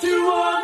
You